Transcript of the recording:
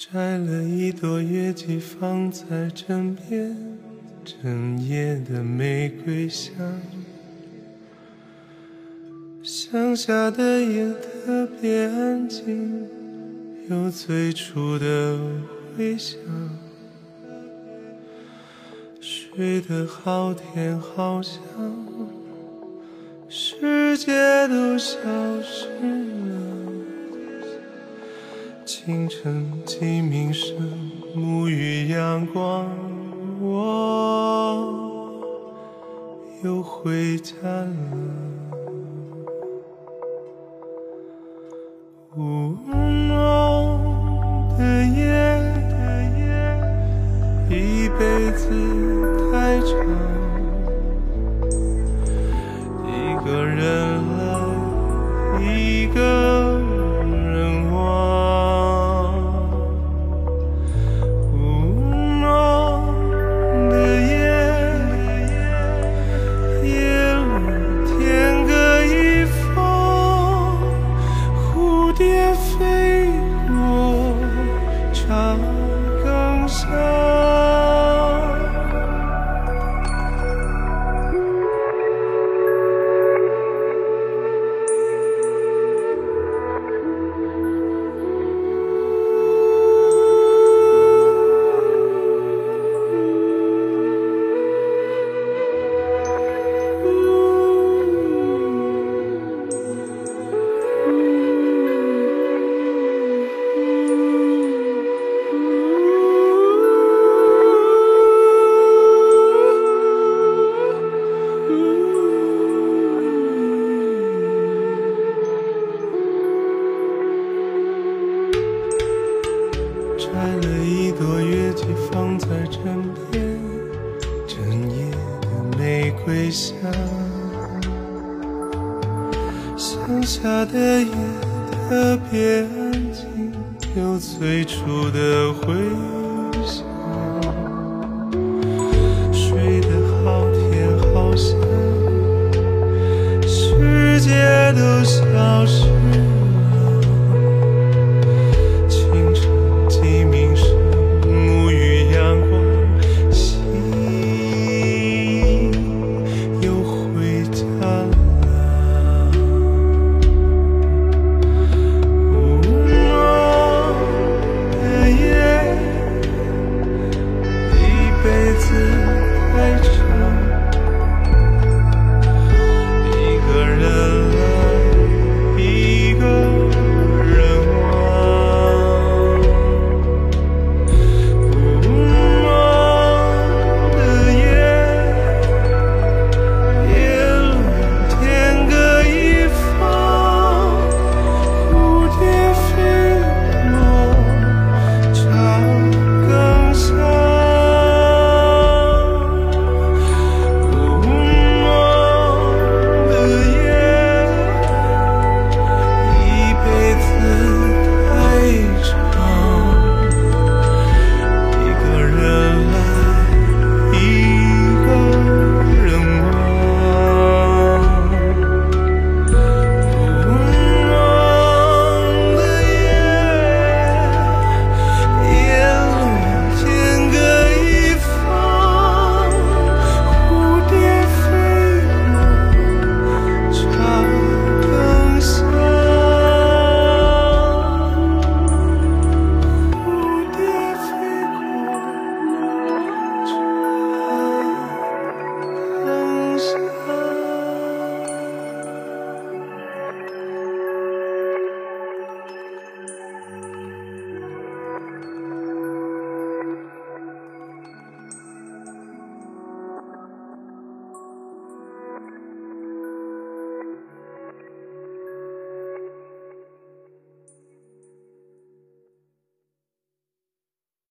摘了一朵月季放在枕边，整夜的玫瑰香。乡下的夜特别安静，有最初的回响。睡得好甜好香，世界都消失。清晨鸡鸣声，沐浴阳光，我又回家了。雾浓的夜，一辈子太长，一个人摘了一朵月季放在枕边，整夜的玫瑰香。乡下的夜特别安静，有最初的回响。睡得好甜好香，世界都消失